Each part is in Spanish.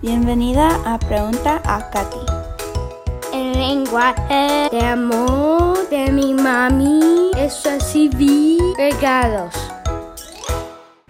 Bienvenida a Pregunta a Katy. El lenguaje de amor de mi mami es recibir regalos.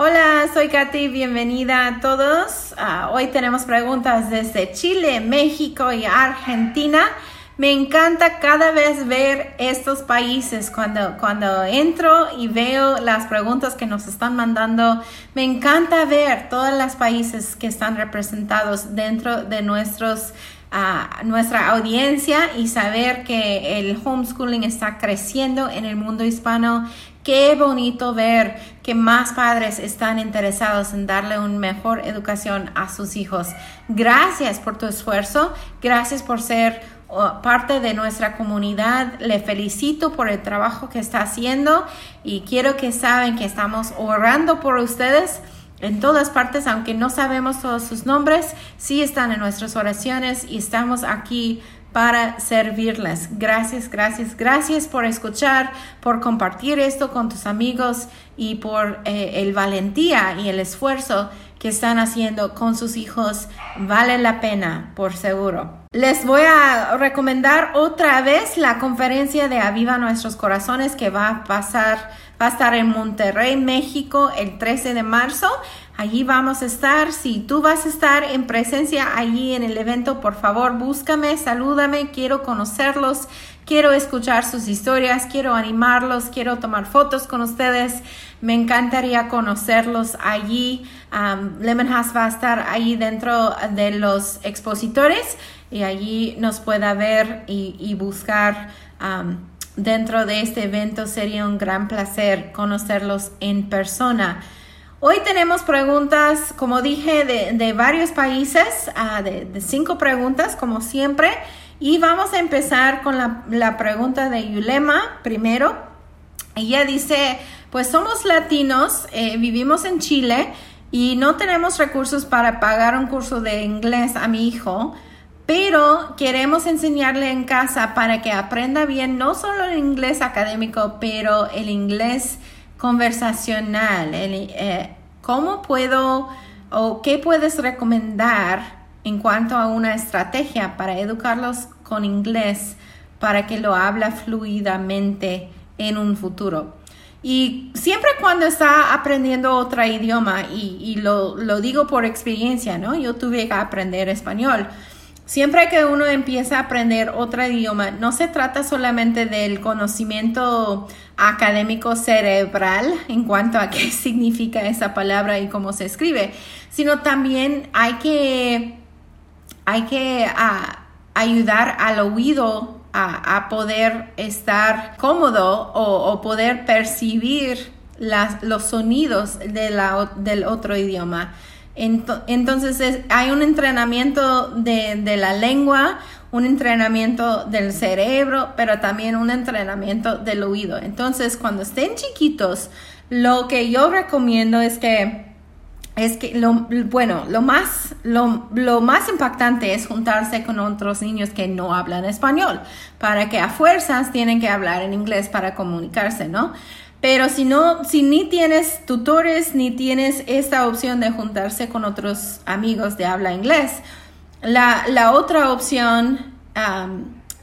Hola, soy Katy, bienvenida a todos. Ah, hoy tenemos preguntas desde Chile, México y Argentina. Me encanta cada vez ver estos países cuando, cuando entro y veo las preguntas que nos están mandando. Me encanta ver todos los países que están representados dentro de nuestros a nuestra audiencia y saber que el homeschooling está creciendo en el mundo hispano. Qué bonito ver que más padres están interesados en darle una mejor educación a sus hijos. Gracias por tu esfuerzo, gracias por ser oh, parte de nuestra comunidad. Le felicito por el trabajo que está haciendo y quiero que saben que estamos orando por ustedes en todas partes, aunque no sabemos todos sus nombres, sí están en nuestras oraciones y estamos aquí para servirles. Gracias, gracias, gracias por escuchar, por compartir esto con tus amigos y por eh, el valentía y el esfuerzo que están haciendo con sus hijos. Vale la pena, por seguro. Les voy a recomendar otra vez la conferencia de Aviva Nuestros Corazones que va a pasar Va a estar en Monterrey, México, el 13 de marzo. Allí vamos a estar. Si tú vas a estar en presencia allí en el evento, por favor, búscame, salúdame. Quiero conocerlos. Quiero escuchar sus historias. Quiero animarlos. Quiero tomar fotos con ustedes. Me encantaría conocerlos allí. Um, Lemon House va a estar ahí dentro de los expositores y allí nos pueda ver y, buscar. Dentro de este evento sería un gran placer conocerlos en persona. Hoy tenemos preguntas, como dije, de, varios países, ah, de, cinco preguntas, como siempre. Y vamos a empezar con la, pregunta de Yulema primero. Ella dice, pues somos latinos, eh, vivimos en Chile y no tenemos recursos para pagar un curso de inglés a mi hijo pero queremos enseñarle en casa para que aprenda bien no solo el inglés académico, pero el inglés conversacional. Eh, ¿Cómo puedo o qué puedes recomendar en cuanto a una estrategia para educarlos con inglés para que lo habla fluidamente en un futuro? Y siempre cuando está aprendiendo otro idioma, y, lo, lo digo por experiencia, ¿no? Yo tuve que aprender español Siempre que uno empieza a aprender otro idioma, no se trata solamente del conocimiento académico cerebral en cuanto a qué significa esa palabra y cómo se escribe, sino también hay que, hay que ayudar al oído a, poder estar cómodo o, poder percibir los sonidos del otro idioma. Entonces hay un entrenamiento de, la lengua, un entrenamiento del cerebro, pero también un entrenamiento del oído. Entonces cuando estén chiquitos, lo que yo recomiendo es que es que lo bueno, lo más lo, lo, más impactante es juntarse con otros niños que no hablan español, para que a fuerzas tienen que hablar en inglés para comunicarse, ¿no? Pero si no, si ni tienes tutores ni tienes esta opción de juntarse con otros amigos de habla inglés, la, otra opción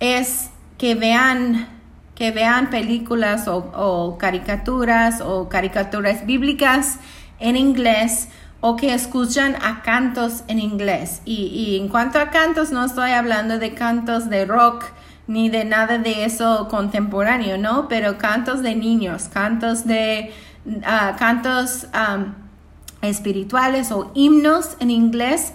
es que vean, que vean películas o, caricaturas o caricaturas bíblicas en inglés o que escuchan a cantos en inglés. Y, y en cuanto a cantos, no estoy hablando de cantos de rock ni de nada de eso contemporáneo, ¿no? Pero cantos de niños, cantos de ah, cantos espirituales o himnos en inglés.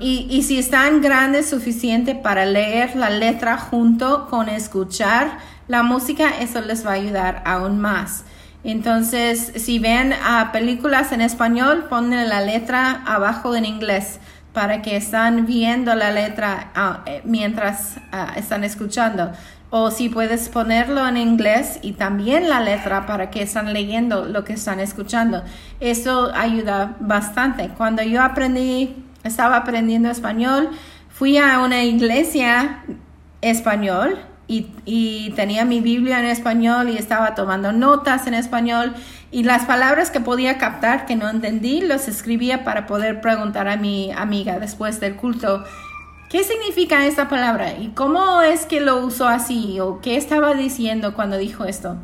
y, y, si están grandes suficiente para leer la letra junto con escuchar la música, eso les va a ayudar aún más. Entonces, si ven a películas en español, ponen la letra abajo en inglés para que están viendo la letra ah, eh, mientras ah, están escuchando. o si puedes ponerlo en inglés y también la letra para que están leyendo lo que están escuchando. Eso ayuda bastante. Cuando yo aprendí, estaba aprendiendo español, fui a una iglesia español y, tenía mi Biblia en español y estaba tomando notas en español y las palabras que podía captar que no entendí los escribía para poder preguntar a mi amiga después del culto ¿Qué significa esta palabra? ¿Y cómo es que lo usó así? ¿O qué estaba diciendo cuando dijo esto?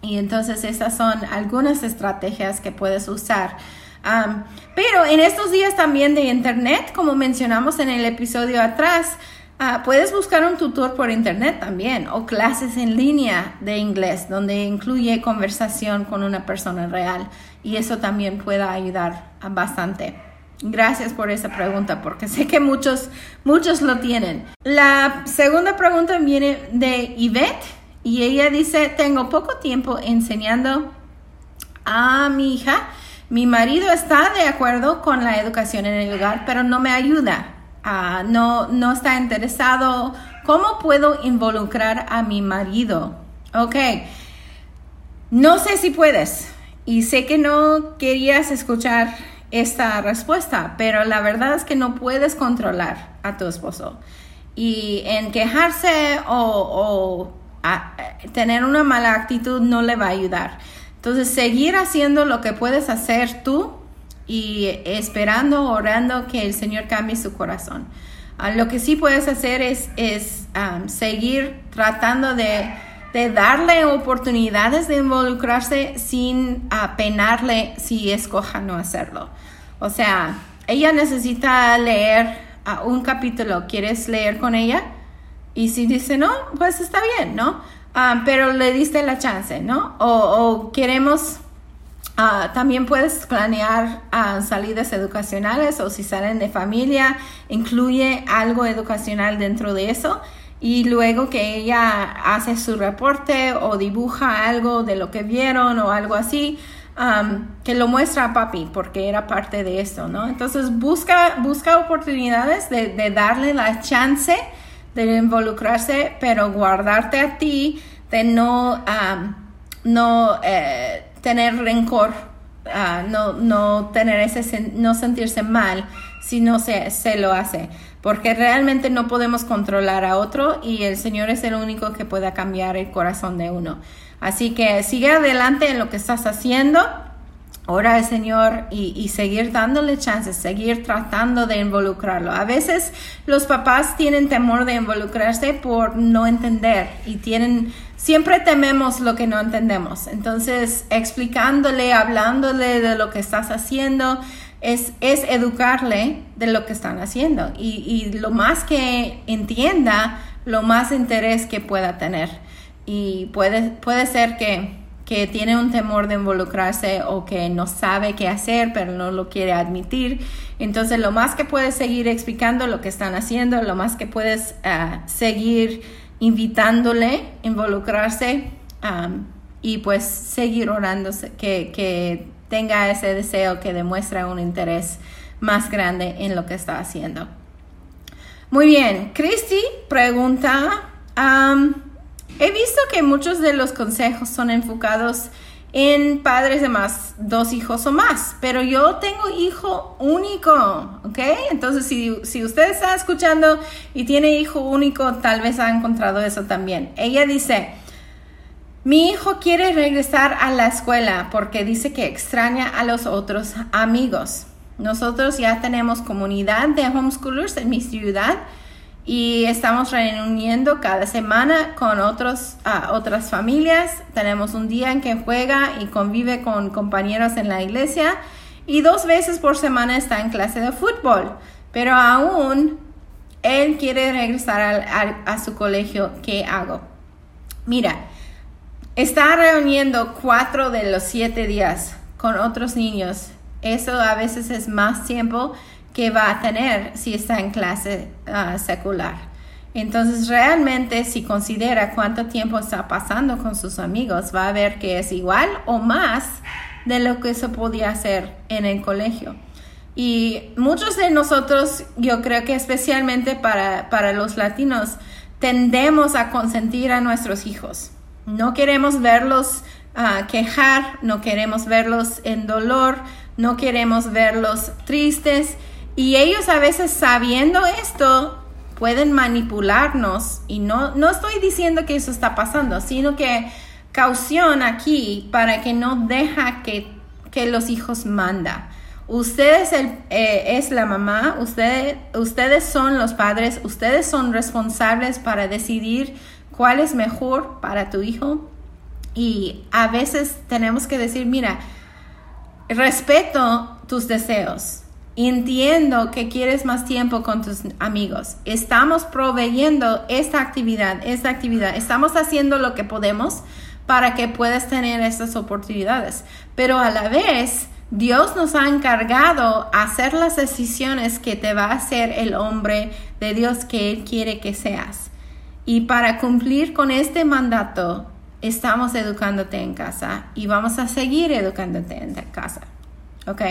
Y entonces esas son algunas estrategias que puedes usar. pero en estos días también de Internet, como mencionamos en el episodio atrás, ah, puedes buscar un tutor por Internet también o clases en línea de inglés donde incluye conversación con una persona real y eso también puede ayudar bastante. Gracias por esa pregunta, porque sé que muchos, muchos lo tienen. La segunda pregunta viene de Yvette y ella dice, tengo poco tiempo enseñando a mi hija. Mi marido está de acuerdo con la educación en el hogar, pero no me ayuda. Ah, no, no está interesado. ¿Cómo puedo involucrar a mi marido? Ok. No sé si puedes. Y sé que no querías escuchar esta respuesta, pero la verdad es que no puedes controlar a tu esposo. Y en quejarse o, tener una mala actitud no le va a ayudar. Entonces, seguir haciendo lo que puedes hacer tú y esperando, orando que el Señor cambie su corazón. Ah, lo que sí puedes hacer es, es seguir tratando de de darle oportunidades de involucrarse sin apenarle si escoja no hacerlo. O sea, ella necesita leer ah, un capítulo, ¿quieres leer con ella? Y si dice no, pues está bien, ¿no? Ah, pero le diste la chance, ¿no? O, queremos, ah, también puedes planear salidas educacionales o si salen de familia, incluye algo educacional dentro de eso y luego que ella hace su reporte o dibuja algo de lo que vieron o algo así, um, que lo muestra a papi porque era parte de eso, ¿no? Entonces busca, busca oportunidades de, darle la chance de involucrarse, pero guardarte a ti, de no, um, no eh, tener rencor, uh, no, no, tener ese, no sentirse mal si no se, se lo hace porque realmente no podemos controlar a otro y el Señor es el único que pueda cambiar el corazón de uno. Así que sigue adelante en lo que estás haciendo. Ora al Señor y, seguir dándole chances, seguir tratando de involucrarlo. A veces los papás tienen temor de involucrarse por no entender y tienen, siempre tememos lo que no entendemos. Entonces, explicándole, hablándole de lo que estás haciendo, es, educarle de lo que están haciendo y, lo más que entienda, lo más interés que pueda tener. Y puede, puede ser que, que tiene un temor de involucrarse o que no sabe qué hacer, pero no lo quiere admitir. Entonces, lo más que puedes seguir explicando lo que están haciendo, lo más que puedes ah, seguir invitándole, involucrarse y pues seguir orándose, que, que tenga ese deseo que demuestra un interés más grande en lo que está haciendo. Muy bien, Christy pregunta, he visto que muchos de los consejos son enfocados en padres de más, dos hijos o más, pero yo tengo hijo único, ¿ok? Entonces, si, si usted está escuchando y tiene hijo único, tal vez ha encontrado eso también. Ella dice, mi hijo quiere regresar a la escuela porque dice que extraña a los otros amigos. Nosotros ya tenemos comunidad de homeschoolers en mi ciudad y estamos reuniendo cada semana con otros, otras familias. Tenemos un día en que juega y convive con compañeros en la iglesia y dos veces por semana está en clase de fútbol. Pero aún él quiere regresar a su colegio. ¿Qué hago? Mira, Está reuniendo cuatro de los siete días con otros niños. Eso a veces es más tiempo que va a tener si está en clase ah, secular. Entonces, realmente, si considera cuánto tiempo está pasando con sus amigos, va a ver que es igual o más de lo que se podía hacer en el colegio. Y muchos de nosotros, yo creo que especialmente para, para los latinos, tendemos a consentir a nuestros hijos. No queremos verlos ah, quejar, no queremos verlos en dolor, no queremos verlos tristes. Y ellos a veces sabiendo esto pueden manipularnos. Y no, no estoy diciendo que eso está pasando, sino que caución aquí para que no deja que, que los hijos manda. Ustedes el, eh, es la mamá, ustedes, ustedes son los padres, ustedes son responsables para decidir cuál es mejor para tu hijo. Y a veces tenemos que decir, mira, respeto tus deseos. Entiendo que quieres más tiempo con tus amigos. Estamos proveyendo esta actividad, esta actividad. Estamos haciendo lo que podemos para que puedas tener estas oportunidades. Pero a la vez, Dios nos ha encargado hacer las decisiones que te va a hacer el hombre de Dios que Él quiere que seas. Y para cumplir con este mandato, estamos educándote en casa y vamos a seguir educándote en casa. ¿Ok?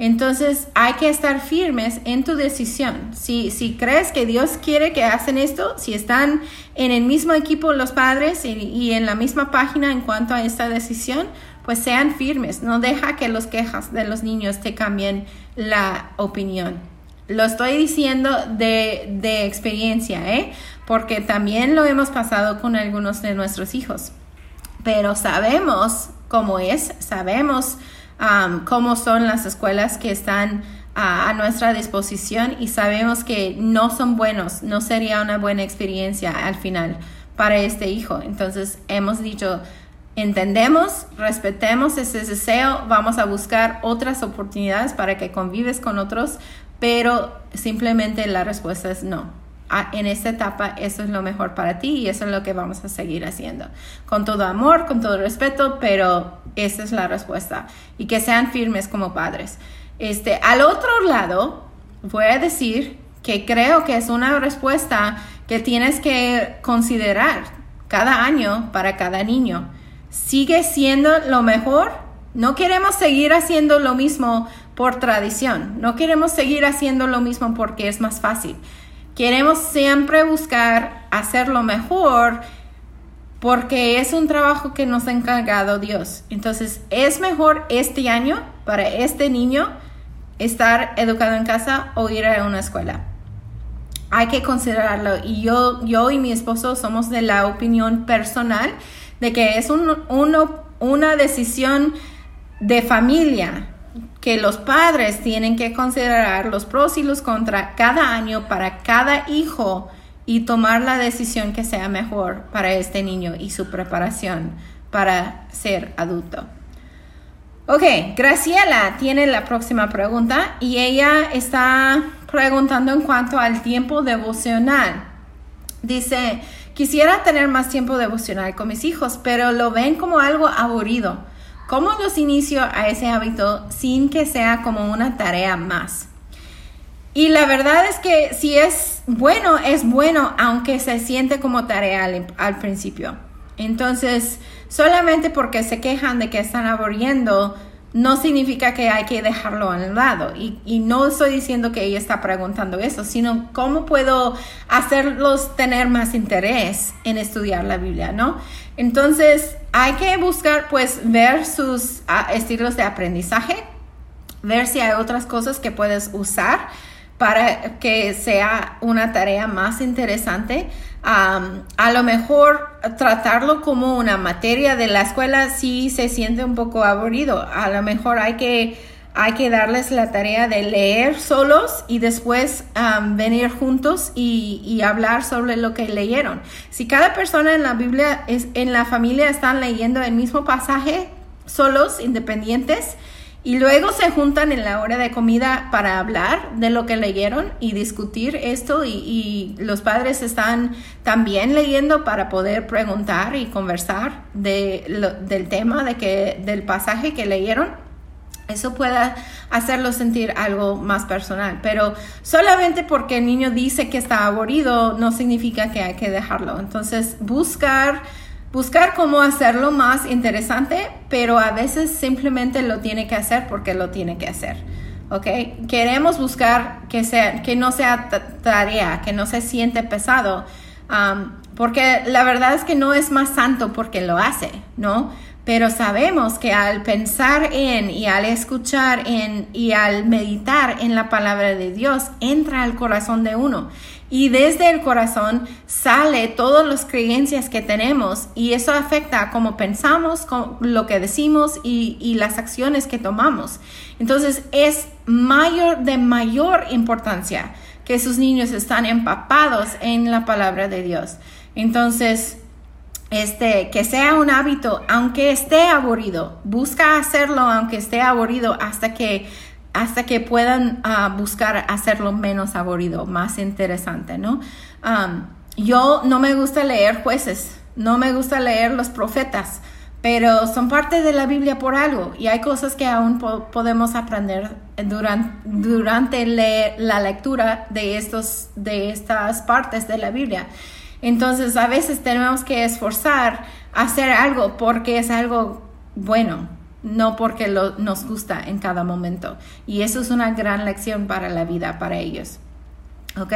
Entonces hay que estar firmes en tu decisión. Si, si crees que Dios quiere que hacen esto, si están en el mismo equipo los padres y, en la misma página en cuanto a esta decisión, pues sean firmes, no deja que los quejas de los niños te cambien la opinión. Lo estoy diciendo de, de experiencia, ¿eh? porque también lo hemos pasado con algunos de nuestros hijos. Pero sabemos cómo es, sabemos um, cómo son las escuelas que están a nuestra disposición y sabemos que no son buenos, no sería una buena experiencia al final para este hijo. Entonces hemos dicho, entendemos, respetemos ese deseo, vamos a buscar otras oportunidades para que convives con otros, pero simplemente la respuesta es no. En esta etapa eso es lo mejor para ti y eso es lo que vamos a seguir haciendo. Con todo amor, con todo respeto, pero esa es la respuesta. Y que sean firmes como padres. Este, al otro lado, voy a decir que creo que es una respuesta que tienes que considerar cada año para cada niño sigue siendo lo mejor. No queremos seguir haciendo lo mismo por tradición. No queremos seguir haciendo lo mismo porque es más fácil. Queremos siempre buscar hacer lo mejor porque es un trabajo que nos ha encargado Dios. Entonces, es mejor este año para este niño estar educado en casa o ir a una escuela. Hay que considerarlo y yo, yo y mi esposo somos de la opinión personal de que es una decisión de familia que los padres tienen que considerar los pros y los contras cada año para cada hijo y tomar la decisión que sea mejor para este niño y su preparación para ser adulto. Ok, Graciela tiene la próxima pregunta y ella está preguntando en cuanto al tiempo devocional. Dice, Quisiera tener más tiempo devocional con mis hijos, pero lo ven como algo aburrido. ¿Cómo los inicio a ese hábito sin que sea como una tarea más? Y la verdad es que si es bueno, es bueno, aunque se siente como tarea al, principio. Entonces, solamente porque se quejan de que están aburriendo, no significa que hay que dejarlo al lado. Y, no estoy diciendo que ella está preguntando eso, sino cómo puedo hacerlos tener más interés en estudiar la Biblia, ¿no? Entonces, hay que buscar, pues, ver sus ah, estilos de aprendizaje, ver si hay otras cosas que puedes usar para que sea una tarea más interesante a lo mejor tratarlo como una materia de la escuela sí se siente un poco aburrido. A lo mejor hay que, hay que darles la tarea de leer solos y después venir juntos y, y, hablar sobre lo que leyeron. Si cada persona en la Biblia, es, en la familia están leyendo el mismo pasaje solos, independientes, y luego se juntan en la hora de comida para hablar de lo que leyeron y discutir esto y, los padres están también leyendo para poder preguntar y conversar de del tema de que, del pasaje que leyeron. Eso puede hacerlo sentir algo más personal, pero solamente porque el niño dice que está aburrido no significa que hay que dejarlo. Entonces, buscar buscar cómo hacerlo más interesante, pero a veces simplemente lo tiene que hacer porque lo tiene que hacer. ¿Ok? Queremos buscar que, sea, que no sea tarea, que no se siente pesado. porque la verdad es que no es más santo porque lo hace, ¿no? Pero sabemos que al pensar en y al escuchar en y al meditar en la palabra de Dios, entra al corazón de uno. Y desde el corazón sale todas las creencias que tenemos y eso afecta a cómo pensamos, lo que decimos y, y las acciones que tomamos. Entonces es mayor de mayor importancia que sus niños están empapados en la palabra de Dios. Entonces, este, que sea un hábito, aunque esté aburrido, busca hacerlo aunque esté aburrido hasta que, hasta que puedan uh, buscar hacerlo menos aburrido, más interesante, ¿no? Um, yo no me gusta leer jueces, no me gusta leer los profetas, pero son parte de la Biblia por algo y hay cosas que aún po podemos aprender durante, durante la lectura de, estos, de estas partes de la Biblia. Entonces a veces tenemos que esforzar a hacer algo porque es algo bueno, no porque lo, nos gusta en cada momento. Y eso es una gran lección para la vida, para ellos. ¿Ok?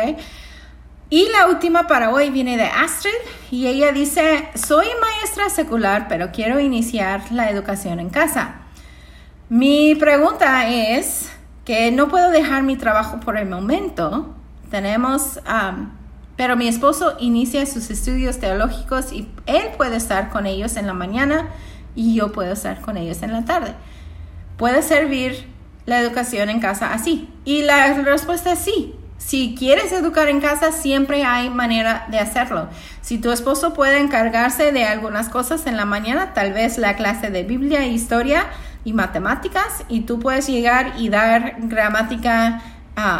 Y la última para hoy viene de Astrid y ella dice, soy maestra secular, pero quiero iniciar la educación en casa. Mi pregunta es que no puedo dejar mi trabajo por el momento. Tenemos pero mi esposo inicia sus estudios teológicos y él puede estar con ellos en la mañana y yo puedo estar con ellos en la tarde. ¿Puede servir la educación en casa así? Y la respuesta es sí. Si quieres educar en casa, siempre hay manera de hacerlo. Si tu esposo puede encargarse de algunas cosas en la mañana, tal vez la clase de Biblia, historia y matemáticas, y tú puedes llegar y dar gramática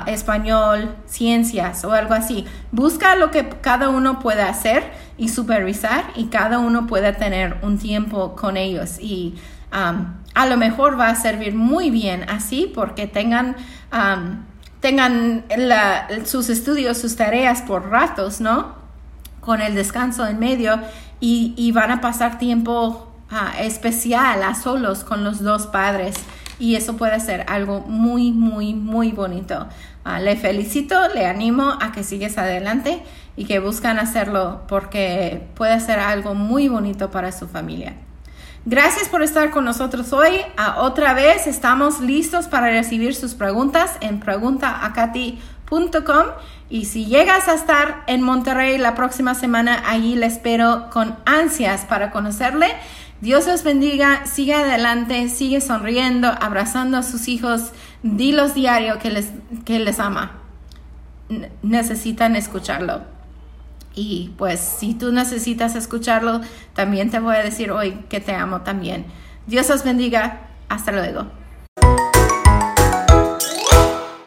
español, ciencias o algo así. Busca lo que cada uno puede hacer y supervisar y cada uno puede tener un tiempo con ellos y a lo mejor va a servir muy bien así porque tengan, tengan sus estudios, sus tareas por ratos, ¿no? Con el descanso en medio y, van a pasar tiempo ah, especial a solos con los dos padres y eso puede ser algo muy, muy, muy bonito. Ah, le felicito, le animo a que sigues adelante y que buscan hacerlo porque puede ser algo muy bonito para su familia. Gracias por estar con nosotros hoy. Ah, otra vez estamos listos para recibir sus preguntas en preguntaacati.com y si llegas a estar en Monterrey la próxima semana, allí le espero con ansias para conocerle Dios los bendiga, sigue adelante, sigue sonriendo, abrazando a sus hijos, dilos diario que les, que les ama. necesitan escucharlo. Y pues si tú necesitas escucharlo, también te voy a decir hoy que te amo también. Dios los bendiga. Hasta luego.